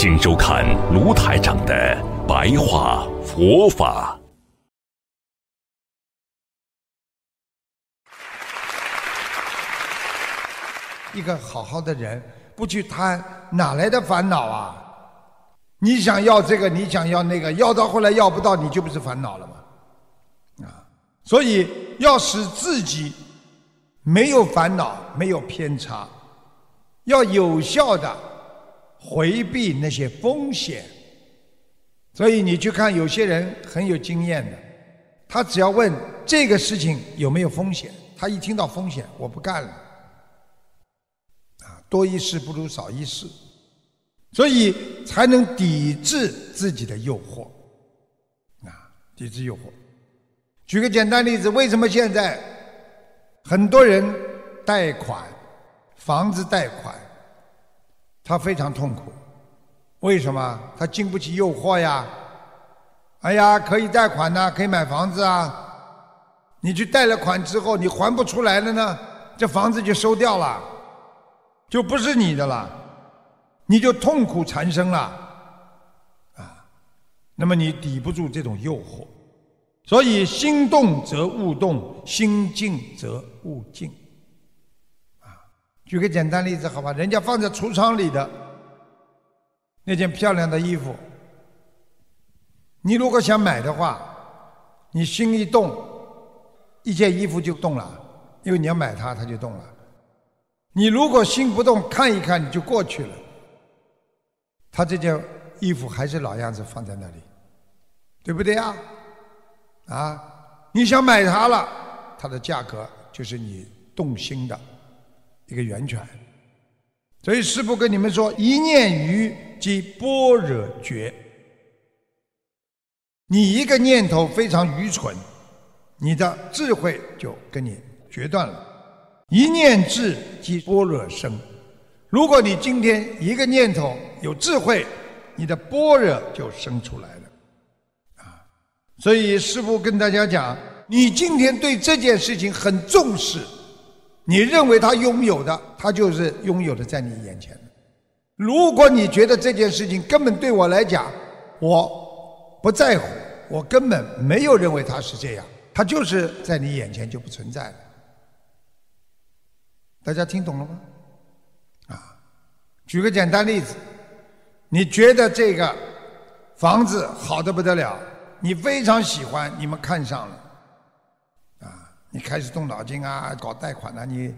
请收看卢台长的白话佛法。一个好好的人不去贪，哪来的烦恼啊？你想要这个，你想要那个，要到后来要不到，你就不是烦恼了吗？啊，所以要使自己没有烦恼，没有偏差，要有效的。回避那些风险，所以你去看有些人很有经验的，他只要问这个事情有没有风险，他一听到风险，我不干了。啊，多一事不如少一事，所以才能抵制自己的诱惑，啊，抵制诱惑。举个简单例子，为什么现在很多人贷款，房子贷款？他非常痛苦，为什么？他经不起诱惑呀！哎呀，可以贷款呐，可以买房子啊！你去贷了款之后，你还不出来了呢，这房子就收掉了，就不是你的了，你就痛苦缠身了，啊！那么你抵不住这种诱惑，所以心动则物动，心静则物静。举个简单例子，好吧，人家放在橱窗里的那件漂亮的衣服，你如果想买的话，你心一动，一件衣服就动了，因为你要买它，它就动了。你如果心不动，看一看你就过去了，他这件衣服还是老样子放在那里，对不对呀？啊，你想买它了，它的价格就是你动心的。一个源泉，所以师父跟你们说：一念愚即般若觉。你一个念头非常愚蠢，你的智慧就跟你决断了。一念智即般若生。如果你今天一个念头有智慧，你的般若就生出来了。啊，所以师父跟大家讲：你今天对这件事情很重视。你认为他拥有的，他就是拥有的，在你眼前。如果你觉得这件事情根本对我来讲，我不在乎，我根本没有认为他是这样，他就是在你眼前就不存在了。大家听懂了吗？啊，举个简单例子，你觉得这个房子好的不得了，你非常喜欢，你们看上了。你开始动脑筋啊，搞贷款啊，你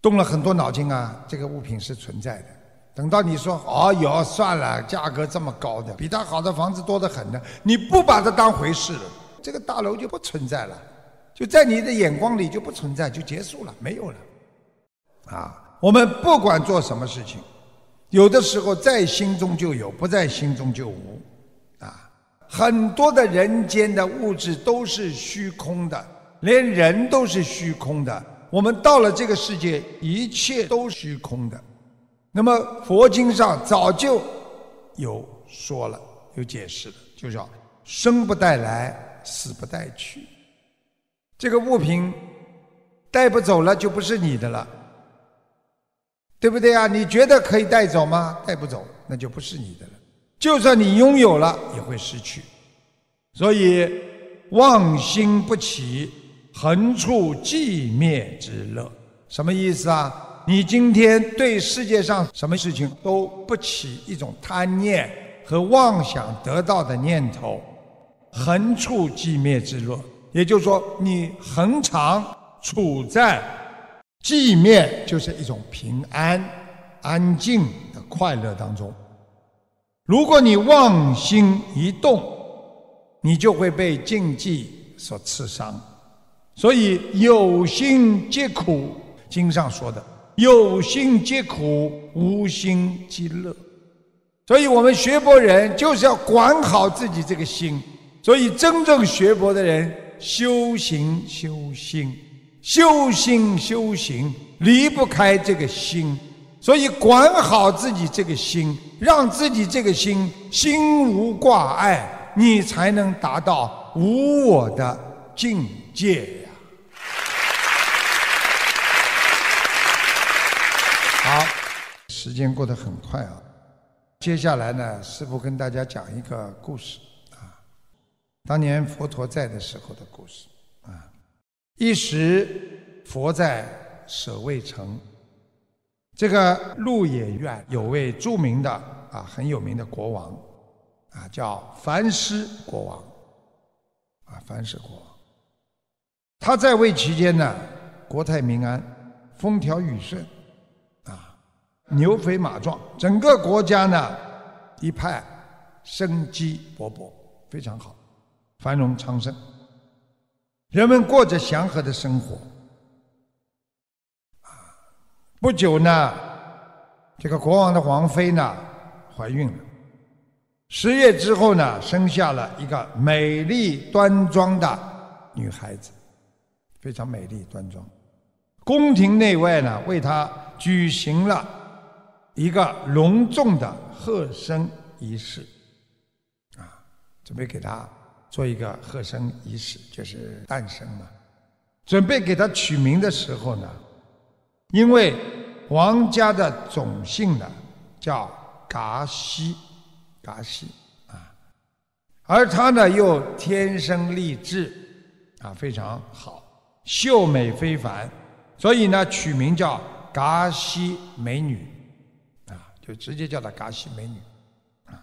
动了很多脑筋啊，这个物品是存在的。等到你说哦哟，算了，价格这么高的，比它好的房子多得很呢，你不把它当回事了，这个大楼就不存在了，就在你的眼光里就不存在，就结束了，没有了。啊，我们不管做什么事情，有的时候在心中就有，不在心中就无。啊，很多的人间的物质都是虚空的。连人都是虚空的，我们到了这个世界，一切都虚空的。那么佛经上早就有说了，有解释的，就叫生不带来，死不带去。这个物品带不走了，就不是你的了，对不对啊？你觉得可以带走吗？带不走，那就不是你的了。就算你拥有了，也会失去。所以妄心不起。横处寂灭之乐，什么意思啊？你今天对世界上什么事情都不起一种贪念和妄想得到的念头，横处寂灭之乐，也就是说，你恒常处在寂灭，就是一种平安、安静的快乐当中。如果你妄心一动，你就会被禁忌所刺伤。所以有心皆苦，经上说的“有心皆苦，无心即乐”。所以我们学佛人就是要管好自己这个心。所以真正学佛的人，修行修心，修心修行离不开这个心。所以管好自己这个心，让自己这个心心无挂碍，你才能达到无我的境界。好，时间过得很快啊。接下来呢，师父跟大家讲一个故事啊。当年佛陀在的时候的故事啊。一时佛在舍卫城，这个鹿野苑有位著名的啊很有名的国王啊，叫梵师国王啊，梵师国王。他在位期间呢，国泰民安，风调雨顺。牛肥马壮，整个国家呢一派生机勃勃，非常好，繁荣昌盛，人们过着祥和的生活。不久呢，这个国王的王妃呢怀孕了，十月之后呢，生下了一个美丽端庄的女孩子，非常美丽端庄。宫廷内外呢为她举行了。一个隆重的贺生仪式，啊，准备给他做一个贺生仪式，就是诞生嘛。准备给他取名的时候呢，因为王家的种姓呢叫噶西，噶西啊，而他呢又天生丽质，啊，非常好，秀美非凡，所以呢取名叫噶西美女。就直接叫她嘎西美女，啊，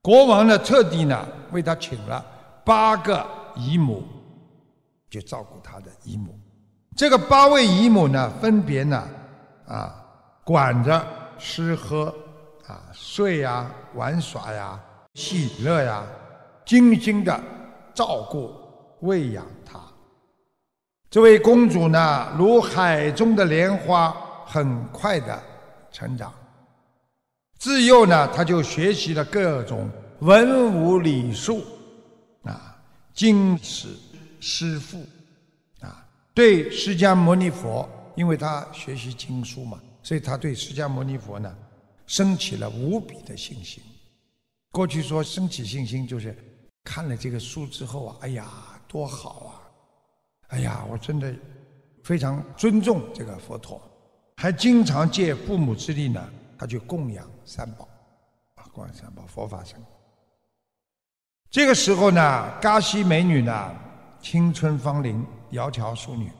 国王呢特地呢为她请了八个姨母，就照顾她的姨母。这个八位姨母呢，分别呢啊管着吃喝啊睡呀玩耍呀喜乐呀，精心的照顾喂养她。这位公主呢，如海中的莲花，很快的成长。自幼呢，他就学习了各种文武礼数，啊，经史诗赋，啊，对释迦牟尼佛，因为他学习经书嘛，所以他对释迦牟尼佛呢，升起了无比的信心。过去说升起信心，就是看了这个书之后啊，哎呀，多好啊！哎呀，我真的非常尊重这个佛陀，还经常借父母之力呢。他去供养三宝，啊，供养三宝佛法僧。这个时候呢，嘎西美女呢，青春芳龄，窈窕淑女，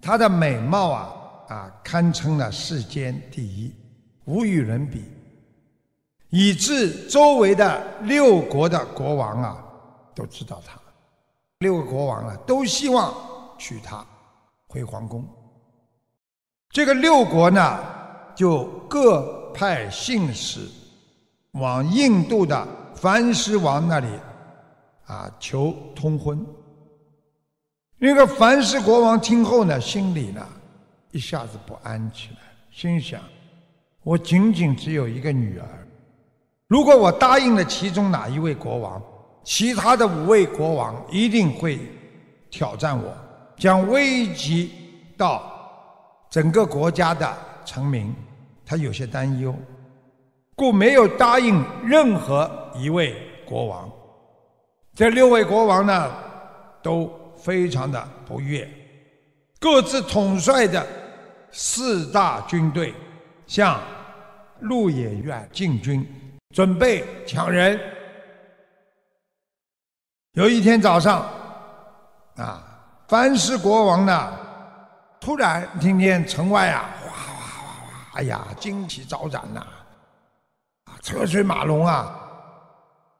她的美貌啊啊，堪称了世间第一，无与伦比，以致周围的六国的国王啊都知道她，六个国王啊都希望娶她回皇宫。这个六国呢。就各派信使往印度的梵师王那里啊求通婚。那个梵师国王听后呢，心里呢一下子不安起来，心想：我仅仅只有一个女儿，如果我答应了其中哪一位国王，其他的五位国王一定会挑战我，将危及到整个国家的。臣民，他有些担忧，故没有答应任何一位国王。这六位国王呢，都非常的不悦，各自统帅的四大军队向鹿野苑进军，准备抢人。有一天早上，啊，藩师国王呢，突然听见城外啊。哎呀，惊奇招展呐！啊，车水马龙啊！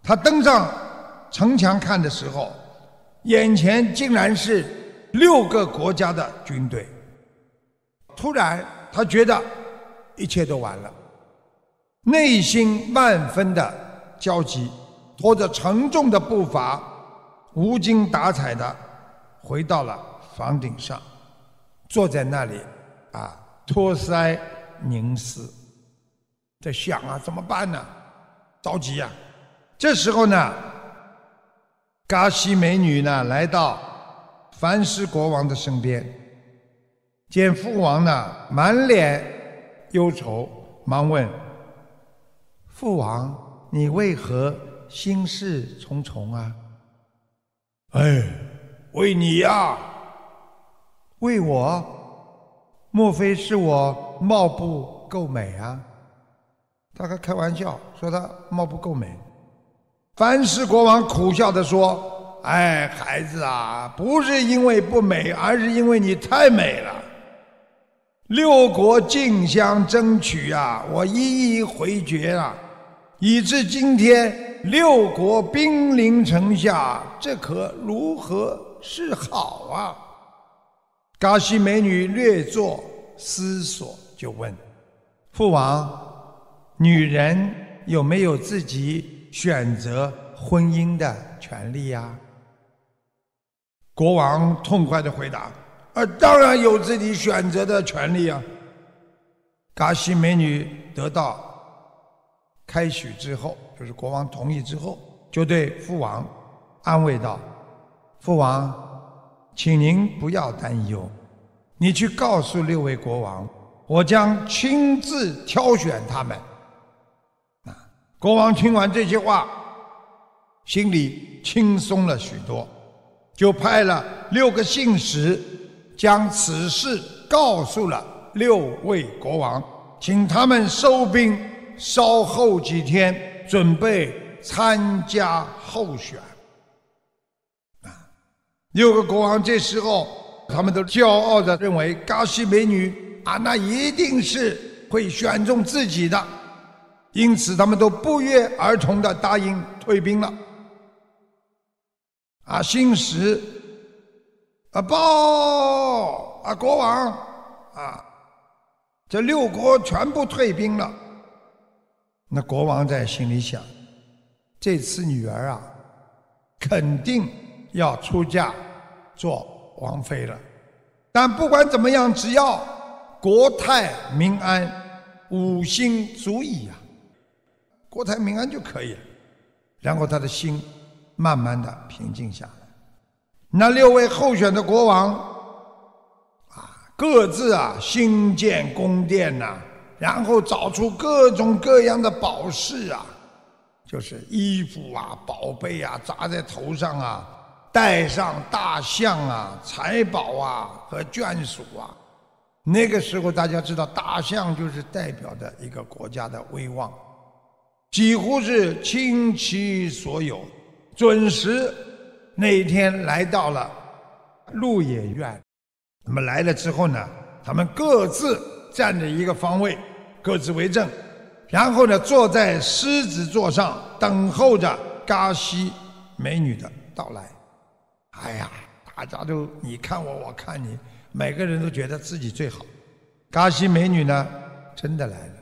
他登上城墙看的时候，眼前竟然是六个国家的军队。突然，他觉得一切都完了，内心万分的焦急，拖着沉重的步伐，无精打采的回到了房顶上，坐在那里，啊，托腮。凝思，在想啊，怎么办呢？着急呀！这时候呢，嘎西美女呢来到梵师国王的身边，见父王呢满脸忧愁，忙问：“父王，你为何心事重重啊？”哎，为你呀，为我？莫非是我貌不够美啊？他还开玩笑说他貌不够美。凡是国王苦笑的说：“哎，孩子啊，不是因为不美，而是因为你太美了。六国竞相争取啊，我一一回绝了，以至今天。”六国兵临城下，这可如何是好啊？嘎西美女略作思索，就问：“父王，女人有没有自己选择婚姻的权利呀？”国王痛快的回答：“啊，当然有自己选择的权利啊！”嘎西美女得到。开许之后，就是国王同意之后，就对父王安慰道：“父王，请您不要担忧，你去告诉六位国王，我将亲自挑选他们。”啊，国王听完这些话，心里轻松了许多，就派了六个信使，将此事告诉了六位国王，请他们收兵。稍后几天，准备参加候选。六个国王这时候，他们都骄傲的认为，嘎西美女啊，那一定是会选中自己的，因此他们都不约而同的答应退兵了。啊，信使，啊报啊国王啊，这六国全部退兵了。那国王在心里想：这次女儿啊，肯定要出嫁做王妃了。但不管怎么样，只要国泰民安，五星足矣啊！国泰民安就可以了。然后他的心慢慢的平静下来。那六位候选的国王啊，各自啊新建宫殿呐。然后找出各种各样的宝饰啊，就是衣服啊、宝贝啊，砸在头上啊，带上大象啊、财宝啊和眷属啊。那个时候大家知道，大象就是代表的一个国家的威望，几乎是倾其所有。准时那一天来到了鹿野苑，那么来了之后呢，他们各自站着一个方位。各自为政，然后呢，坐在狮子座上等候着嘎西美女的到来。哎呀，大家都你看我，我看你，每个人都觉得自己最好。嘎西美女呢，真的来了。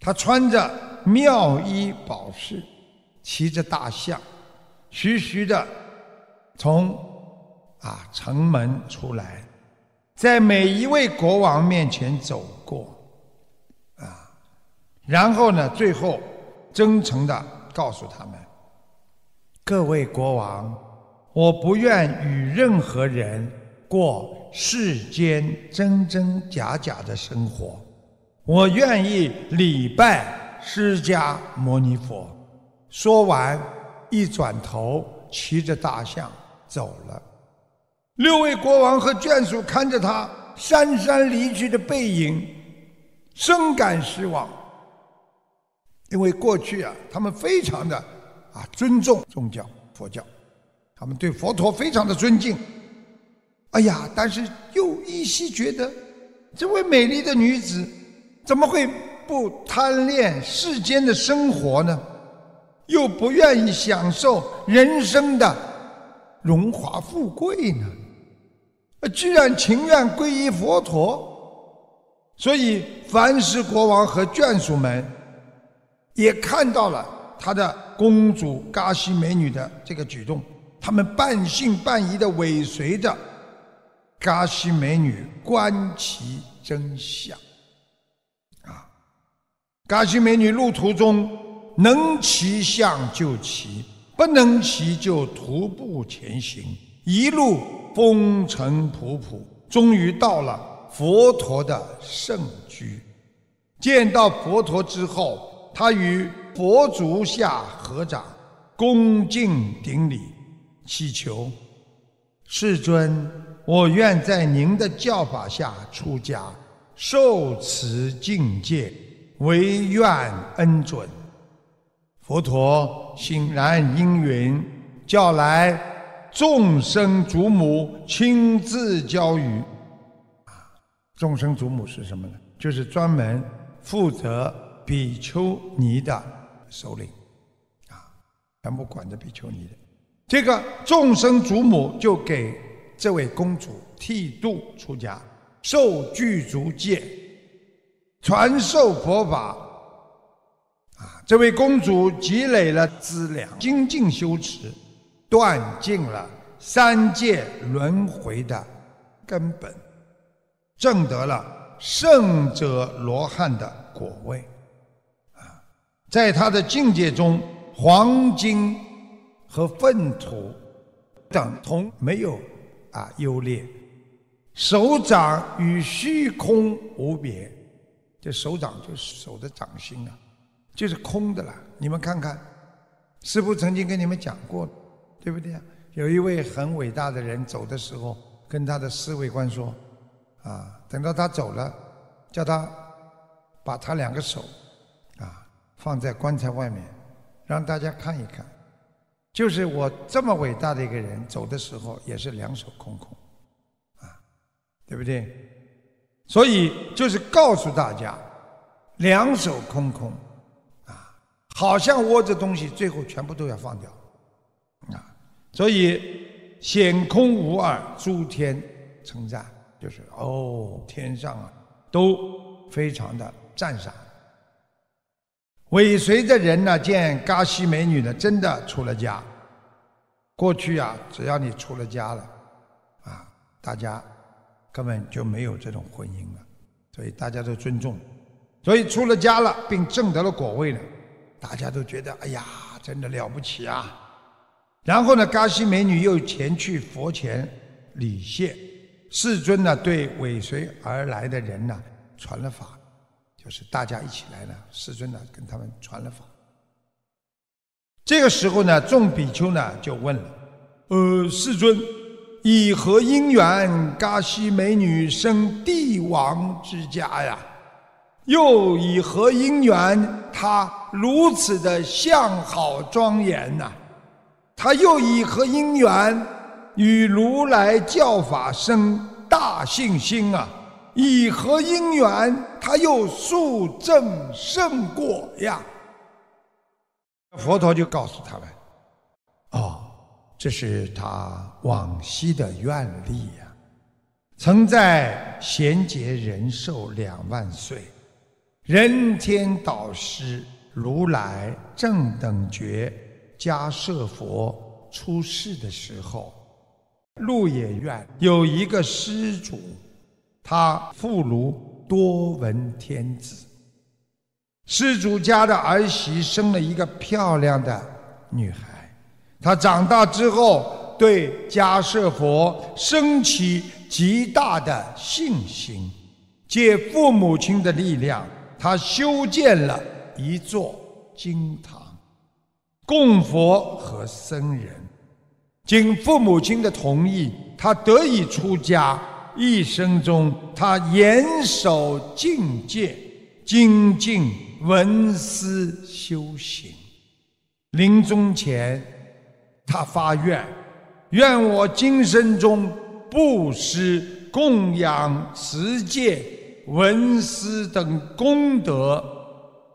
她穿着妙衣宝饰，骑着大象，徐徐的从啊城门出来，在每一位国王面前走过。啊然后呢？最后，真诚的告诉他们：“各位国王，我不愿与任何人过世间真真假假的生活，我愿意礼拜释迦牟尼佛。”说完，一转头，骑着大象走了。六位国王和眷属看着他姗姗离去的背影，深感失望。因为过去啊，他们非常的啊尊重宗教佛教，他们对佛陀非常的尊敬。哎呀，但是又依稀觉得，这位美丽的女子怎么会不贪恋世间的生活呢？又不愿意享受人生的荣华富贵呢？居然情愿皈依佛陀。所以，凡是国王和眷属们。也看到了他的公主嘎西美女的这个举动，他们半信半疑的尾随着嘎西美女观其真相。啊，嘎西美女路途中能骑象就骑，不能骑就徒步前行，一路风尘仆仆，终于到了佛陀的圣居。见到佛陀之后，他与佛足下合掌，恭敬顶礼，祈求世尊，我愿在您的教法下出家，受持境界，唯愿恩准。佛陀欣然应允，叫来众生祖母亲自教育。啊，众生祖母是什么呢？就是专门。负责比丘尼的首领，啊，全部管着比丘尼的。这个众生祖母就给这位公主剃度出家，受具足戒，传授佛法。啊，这位公主积累了资粮，精进修持，断尽了三界轮回的根本，证得了。圣者罗汉的果位，啊，在他的境界中，黄金和粪土等同没有啊优劣，手掌与虚空无别，这手掌就是手的掌心啊，就是空的了。你们看看，师父曾经跟你们讲过，对不对啊？有一位很伟大的人走的时候，跟他的侍卫官说。啊，等到他走了，叫他把他两个手啊放在棺材外面，让大家看一看。就是我这么伟大的一个人，走的时候也是两手空空，啊，对不对？所以就是告诉大家，两手空空，啊，好像握着东西，最后全部都要放掉，啊，所以显空无二，诸天称赞。就是哦，天上啊，都非常的赞赏。尾随的人呢，见嘎西美女呢，真的出了家。过去啊，只要你出了家了，啊，大家根本就没有这种婚姻了，所以大家都尊重。所以出了家了，并证得了果位了，大家都觉得哎呀，真的了不起啊。然后呢，嘎西美女又前去佛前礼谢。世尊呢，对尾随而来的人呢，传了法，就是大家一起来呢，世尊呢，跟他们传了法。这个时候呢，众比丘呢就问了：“呃，世尊，以何因缘，嘎西美女生帝王之家呀？又以何因缘，她如此的相好庄严呐？她又以何因缘？”与如来教法生大信心啊！以何因缘，他又速证圣果呀？佛陀就告诉他们：“哦，这是他往昔的愿力呀。曾在贤劫人寿两万岁，人天导师如来正等觉迦摄佛出世的时候。”鹿野苑有一个施主，他妇孺多闻天子。施主家的儿媳生了一个漂亮的女孩，她长大之后对迦舍佛升起极大的信心，借父母亲的力量，他修建了一座金堂，供佛和僧人。经父母亲的同意，他得以出家。一生中，他严守境界，精进闻思修行。临终前，他发愿：愿我今生中布施、供养、持戒、闻思等功德，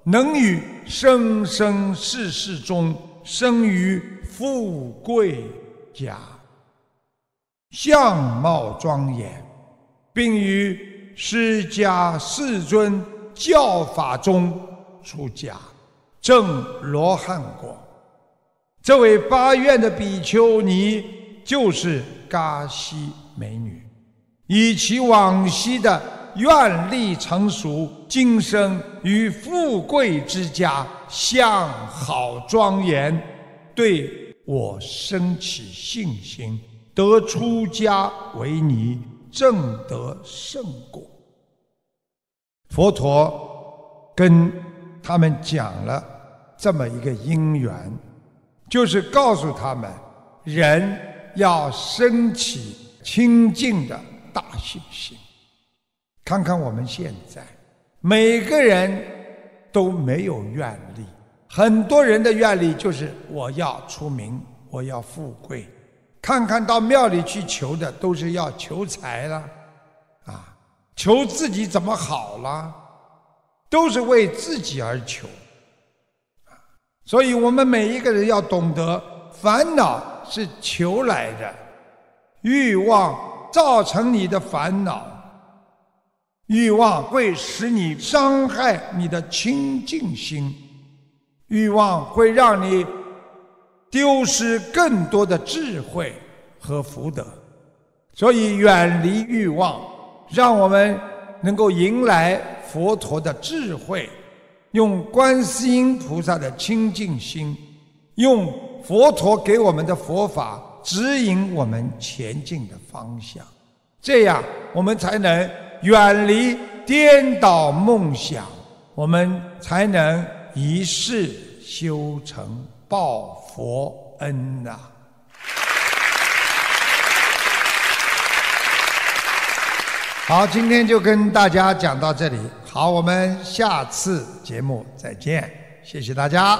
能与生生世世中生于富贵。家相貌庄严，并于释迦世尊教法中出家，证罗汉果。这位八愿的比丘尼就是嘎西美女，以其往昔的愿力成熟，今生与富贵之家相好庄严，对我生起信心，得出家为尼，正得圣果。佛陀跟他们讲了这么一个因缘，就是告诉他们，人要升起清净的大信心。看看我们现在，每个人都没有愿力，很多人的愿力就是我要出名，我要富贵。看看到庙里去求的，都是要求财了，啊，求自己怎么好了，都是为自己而求。所以我们每一个人要懂得，烦恼是求来的，欲望造成你的烦恼。欲望会使你伤害你的清净心，欲望会让你丢失更多的智慧和福德，所以远离欲望，让我们能够迎来佛陀的智慧，用观世音菩萨的清净心，用佛陀给我们的佛法指引我们前进的方向，这样我们才能。远离颠倒梦想，我们才能一世修成报佛恩呐！好，今天就跟大家讲到这里。好，我们下次节目再见，谢谢大家。